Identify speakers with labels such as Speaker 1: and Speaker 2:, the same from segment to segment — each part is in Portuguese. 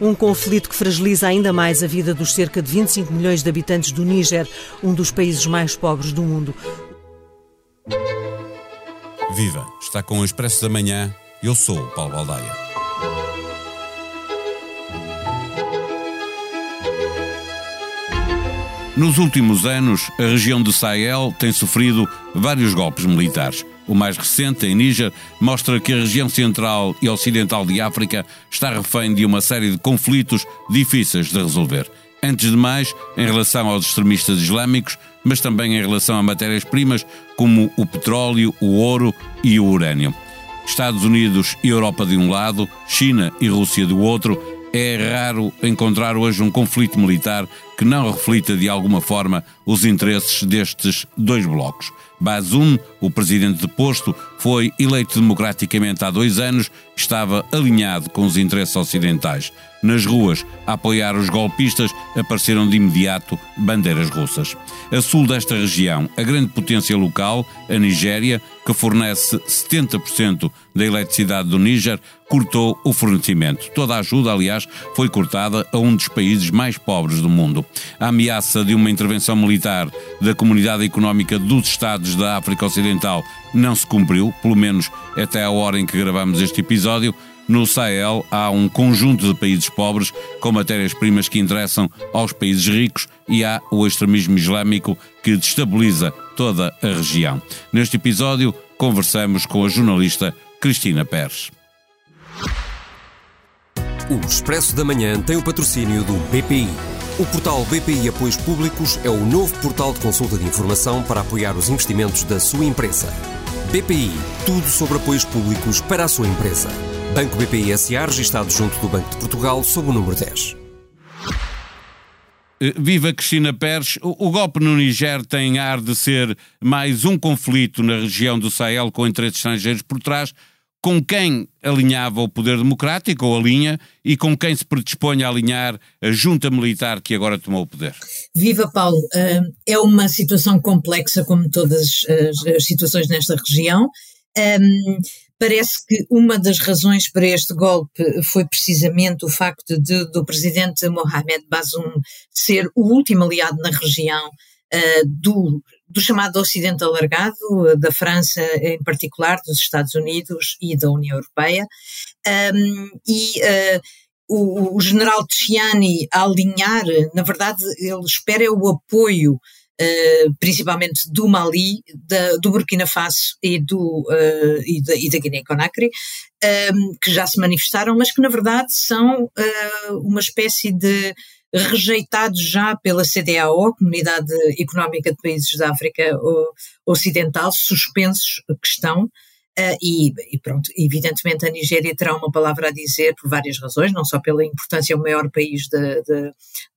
Speaker 1: Um conflito que fragiliza ainda mais a vida dos cerca de 25 milhões de habitantes do Níger, um dos países mais pobres do mundo.
Speaker 2: Viva! Está com o Expresso da Manhã. Eu sou o Paulo Baldaia. Nos últimos anos, a região do Sahel tem sofrido vários golpes militares. O mais recente, em Níger, mostra que a região central e ocidental de África está refém de uma série de conflitos difíceis de resolver. Antes de mais, em relação aos extremistas islâmicos, mas também em relação a matérias-primas como o petróleo, o ouro e o urânio. Estados Unidos e Europa de um lado, China e Rússia do outro, é raro encontrar hoje um conflito militar que não reflita de alguma forma os interesses destes dois blocos. Bazoum, o presidente deposto, foi eleito democraticamente há dois anos, estava alinhado com os interesses ocidentais. Nas ruas, a apoiar os golpistas, apareceram de imediato bandeiras russas. A sul desta região, a grande potência local, a Nigéria, que fornece 70% da eletricidade do Níger, cortou o fornecimento. Toda a ajuda, aliás, foi cortada a um dos países mais pobres do mundo. A ameaça de uma intervenção militar da Comunidade Económica dos Estados da África Ocidental não se cumpriu, pelo menos até a hora em que gravamos este episódio. No Sahel há um conjunto de países pobres com matérias-primas que interessam aos países ricos e há o extremismo islâmico que destabiliza toda a região. Neste episódio, conversamos com a jornalista Cristina Pérez.
Speaker 3: O Expresso da Manhã tem o patrocínio do BPI. O portal BPI Apoios Públicos é o novo portal de consulta de informação para apoiar os investimentos da sua empresa. BPI, tudo sobre apoios públicos para a sua empresa. Banco BPI SA, registado junto do Banco de Portugal, sob o número 10.
Speaker 2: Eh, viva Cristina Pérez. O, golpe no Niger tem ar de ser mais um conflito na região do Sahel com interesses estrangeiros por trás, com quem alinhava o poder democrático ou alinha e com quem se predispõe a alinhar a junta militar que agora tomou o poder.
Speaker 4: Viva Paulo, é uma situação complexa como todas as situações nesta região. Parece que uma das razões para este golpe foi precisamente o facto de, do presidente Mohamed Bazoum ser o último aliado na região uh, do do chamado Ocidente alargado, da França em particular, dos Estados Unidos e da União Europeia. Um, e uh, o, o, general Tchiani a alinhar, na verdade, ele espera o apoio Uh, principalmente do Mali, da, do Burkina Faso e, do, uh, e, da, da Guiné-Conakry, um, que já se manifestaram, mas que na verdade são uma espécie de rejeitados já pela CDAO, Comunidade Económica de Países da África Ocidental, suspensos que estão. Uh, e, e, pronto, evidentemente a Nigéria terá uma palavra a dizer por várias razões, não só pela importância, é o maior país da,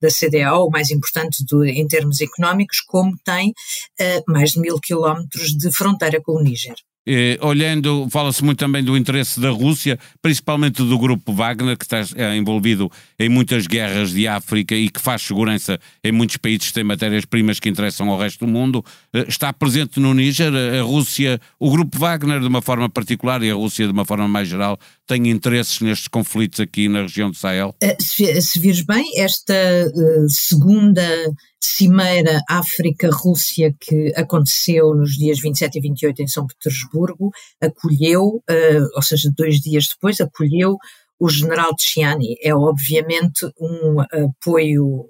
Speaker 4: da CDAO, o mais importante do, em termos económicos, como tem uh, mais de mil quilómetros de fronteira com o Níger.
Speaker 2: Eh, olhando, fala-se muito também do interesse da Rússia, principalmente do grupo Wagner, que está é, envolvido em muitas guerras de África e que faz segurança em muitos países que têm matérias-primas que interessam ao resto do mundo. Eh, está presente no Níger, a Rússia, o grupo Wagner de uma forma particular e a Rússia de uma forma mais geral, tem interesses nestes conflitos aqui na região do Sahel?
Speaker 4: Eh, se, se vires bem, esta uh, segunda cimeira África-Rússia que aconteceu nos dias 27 e 28 em São Petersburgo, acolheu, uh, ou seja, dois dias depois, acolheu o general Tchiani. É obviamente um apoio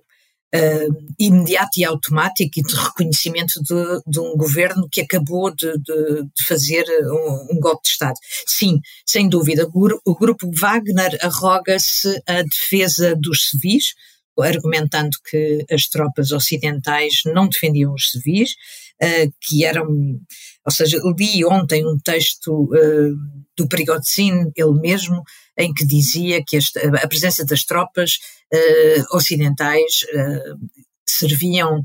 Speaker 4: Uh, imediato e automático e de reconhecimento de, de um governo que acabou de, de, de fazer um, um, golpe de Estado. Sim, sem dúvida, o, o grupo Wagner arroga-se a defesa dos civis, argumentando que as tropas ocidentais não defendiam os civis, uh, que eram, ou seja, li ontem um texto uh, do Prigozhin, ele mesmo, em que dizia que a presença das tropas uh, ocidentais serviam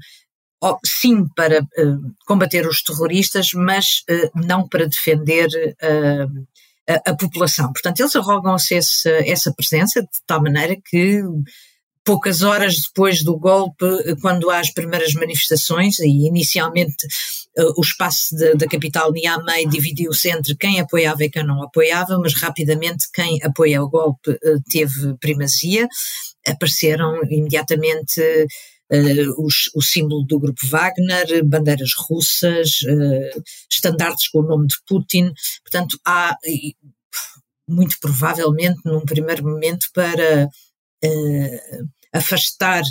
Speaker 4: sim para combater os terroristas, mas não para defender a, a, população. Portanto, eles arrogam-se essa, essa presença de tal maneira que poucas horas depois do golpe, quando há as primeiras manifestações, e inicialmente uh, o espaço da capital Niamey dividiu-se entre quem apoiava e quem não apoiava, mas rapidamente quem apoia o golpe uh, teve primazia. Apareceram imediatamente uh, os, o símbolo do grupo Wagner, bandeiras russas, estandartes com o nome de Putin. Portanto, há, muito provavelmente, num primeiro momento, para afastar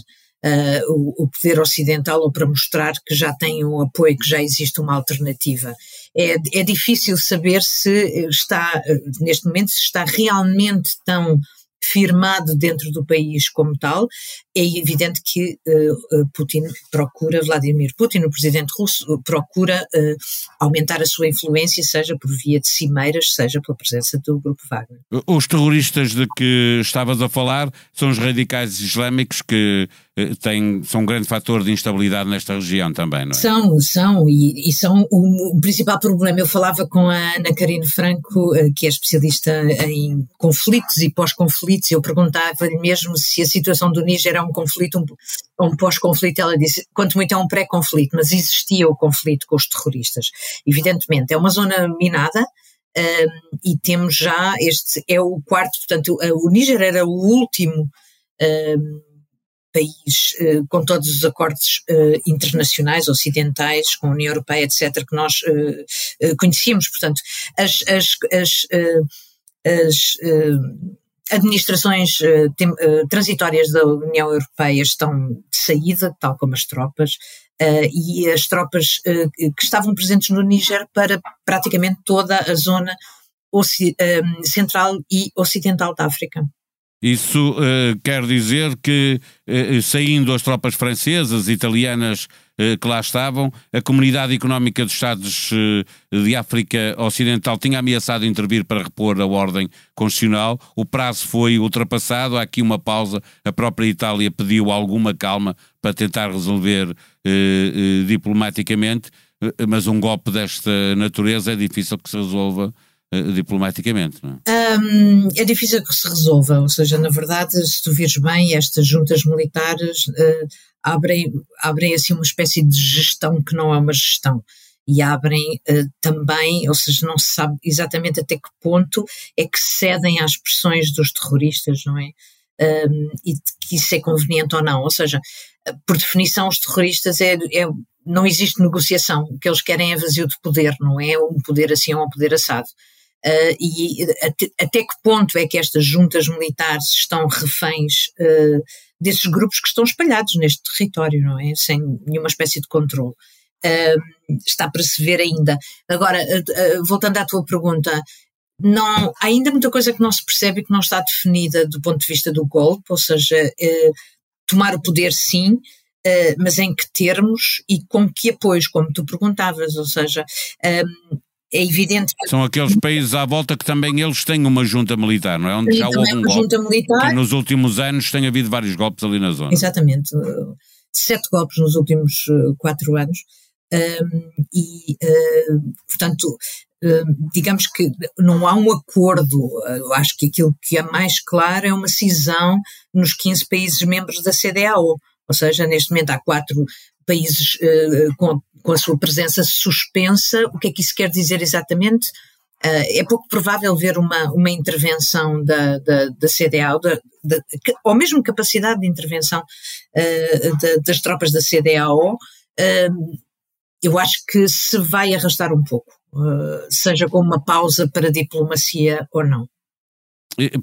Speaker 4: uh, o, o, poder ocidental ou para mostrar que já tem um apoio, que já existe uma alternativa. É, é difícil saber se está, neste momento, se está realmente tão firmado dentro do país como tal, é evidente que uh, Putin procura, Vladimir Putin, o presidente russo, procura uh, aumentar a sua influência, seja por via de cimeiras, seja pela presença do grupo Wagner.
Speaker 2: Os terroristas de que estavas a falar são os radicais islâmicos que têm, são um grande fator de instabilidade nesta região também, não é?
Speaker 4: São, são, e, e são o, o, principal problema. Eu falava com a Ana Karine Franco, que é especialista em conflitos e pós-conflitos, eu perguntava-lhe mesmo se a situação do Níger um conflito, um, um pós-conflito, ela disse, quanto muito é um pré-conflito, mas existia o conflito com os terroristas. Evidentemente, é uma zona minada, um, e temos já este, é o quarto, portanto, o Níger era o último um, país uh, com todos os acordos uh, internacionais, ocidentais, com a União Europeia, etc., que nós uh, conhecíamos. Portanto, as, as, as, as administrações tem, transitórias da União Europeia estão de saída, tal como as tropas, e as tropas que estavam presentes no Níger para praticamente toda a zona central e ocidental da África.
Speaker 2: Isso uh, quer dizer que, uh, saindo as tropas francesas, italianas uh, que lá estavam, a Comunidade Económica dos Estados de África Ocidental tinha ameaçado intervir para repor a ordem constitucional. O prazo foi ultrapassado, há aqui uma pausa. A própria Itália pediu alguma calma para tentar resolver diplomaticamente, mas um golpe desta natureza é difícil que se resolva diplomaticamente, não
Speaker 4: é? Um, é difícil que se resolva, ou seja, na verdade, se tu vires bem, estas juntas militares uh, abrem, abrem assim uma espécie de gestão que não é uma gestão. E abrem uh, também, ou seja, não se sabe exatamente até que ponto é que cedem às pressões dos terroristas, não é? Um, e que isso é conveniente ou não. Ou seja, por definição, os terroristas é, é, não existe negociação. O que eles querem é vazio de poder, não é um poder assim ou um poder assado. Uh, e até, até, que ponto é que estas juntas militares estão reféns uh, desses grupos que estão espalhados neste território, não é? Sem nenhuma espécie de controle. Uh, está para se ver ainda. Agora, voltando à tua pergunta, não, há ainda muita coisa que não se percebe e que não está definida do ponto de vista do golpe, ou seja, tomar o poder sim, mas em que termos e com que apoios, como tu perguntavas, ou seja, é evidente.
Speaker 2: São aqueles países à volta que também eles têm uma junta militar, não é? Onde já houve um golpe. Militar. Nos últimos anos tem havido vários golpes ali na zona.
Speaker 4: Exatamente. Sete golpes nos últimos eh, quatro anos. E, uh, portanto, uh, digamos que não há um acordo. Eu acho que aquilo que é mais claro é uma cisão nos 15 países membros da CDAO. Ou seja, neste momento há quatro países com, com, a sua presença suspensa. O que é que isso quer dizer exatamente? Uh, é pouco provável ver uma, uma intervenção da, da, da CDAO, da, da, ou mesmo capacidade de intervenção uh, das tropas da CDAO. eu acho que se vai arrastar um pouco, seja com uma pausa para diplomacia ou não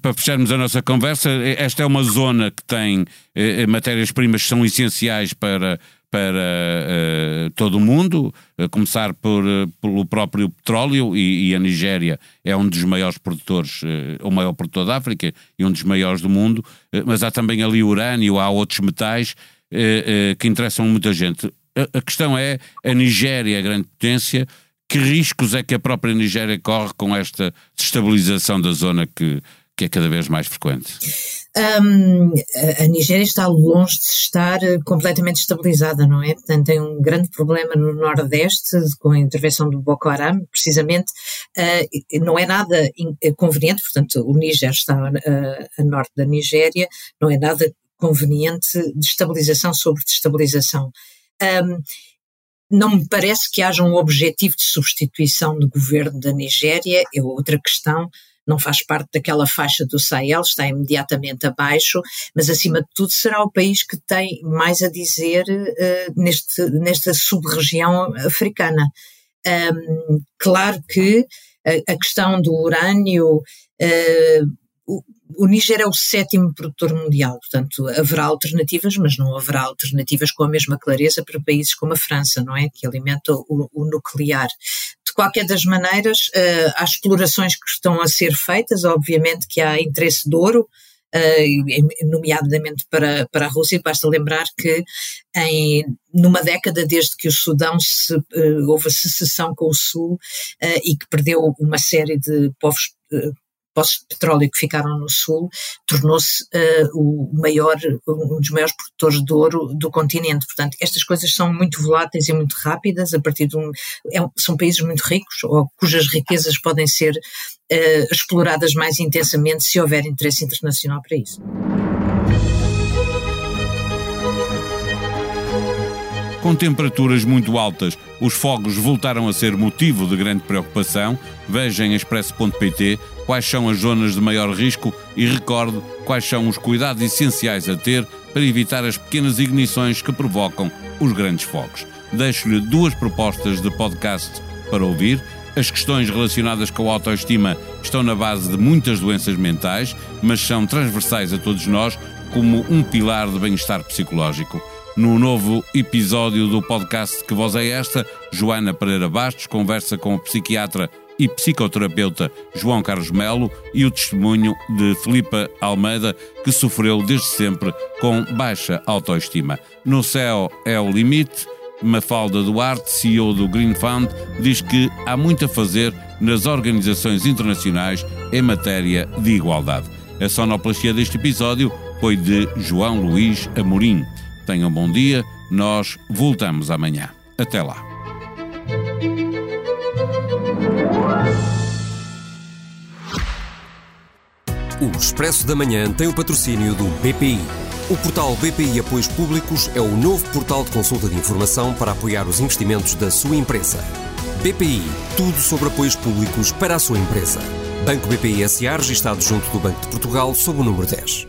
Speaker 2: para fecharmos a nossa conversa, esta é uma zona que tem matérias-primas que são essenciais para, para uh, todo o mundo, a começar por, uh, pelo próprio petróleo, e, e, a Nigéria é um dos maiores produtores, uh, o maior produtor da África e um dos maiores do mundo, mas há também ali urânio, há outros metais que interessam muita gente. A, a, questão é, a Nigéria é a grande potência, que riscos é que a própria Nigéria corre com esta destabilização da zona que, que é cada vez mais frequente?
Speaker 4: Um, a Nigéria está longe de estar eh, completamente estabilizada, não é? Portanto, tem um grande problema no Nordeste com a intervenção do Boko Haram, precisamente. Uh, não é nada eh, conveniente, portanto, o Níger está uh, a norte da Nigéria, não é nada conveniente de estabilização sobre destabilização. Um, não me parece que haja um objetivo de substituição do governo da Nigéria, é outra questão, não faz parte daquela faixa do Sahel, está imediatamente abaixo, mas acima de tudo será o país que tem mais a dizer uh, neste, nesta sub-região africana. Um, claro que a, a, questão do urânio, uh, o, o Níger é o sétimo produtor mundial, portanto haverá alternativas, mas não haverá alternativas com a mesma clareza para países como a França, não é? Que alimenta o, o nuclear. Qualquer das maneiras, uh, há explorações que estão a ser feitas, obviamente que há interesse de ouro, uh, nomeadamente para, para a Rússia. Basta lembrar que em, numa década desde que o Sudão se, uh, houve a secessão com o Sul uh, e que perdeu uma série de povos poços de petróleo que ficaram no sul, tornou-se uh, o maior, um dos maiores produtores de ouro do continente. Portanto, estas coisas são muito voláteis e muito rápidas, a partir de um, é, são países muito ricos, ou cujas riquezas podem ser uh, exploradas mais intensamente se houver interesse internacional para isso.
Speaker 2: Com temperaturas muito altas, os fogos voltaram a ser motivo de grande preocupação. Veja em expresso.pt quais são as zonas de maior risco e recorde quais são os cuidados essenciais a ter para evitar as pequenas ignições que provocam os grandes fogos. Deixo-lhe duas propostas de podcast para ouvir. As questões relacionadas com a autoestima estão na base de muitas doenças mentais, mas são transversais a todos nós como um pilar de bem-estar psicológico. No novo episódio do podcast Que Voz é Esta, Joana Pereira Bastos conversa com o psiquiatra e psicoterapeuta João Carlos Melo e o testemunho de Filipa Almeida, que sofreu desde sempre com baixa autoestima. No céu é o limite. Mafalda Duarte, CEO do Green Fund, diz que há muito a fazer nas organizações internacionais em matéria de igualdade. A sonoplastia deste episódio foi de João Luís Amorim. Tenham um bom dia, nós voltamos amanhã. Até lá.
Speaker 3: O Expresso da Manhã tem o patrocínio do BPI. O portal BPI Apoios Públicos é o novo portal de consulta de informação para apoiar os investimentos da sua empresa. BPI, tudo sobre apoios públicos para a sua empresa. Banco BPI SA, registado junto do Banco de Portugal, sob o número 10.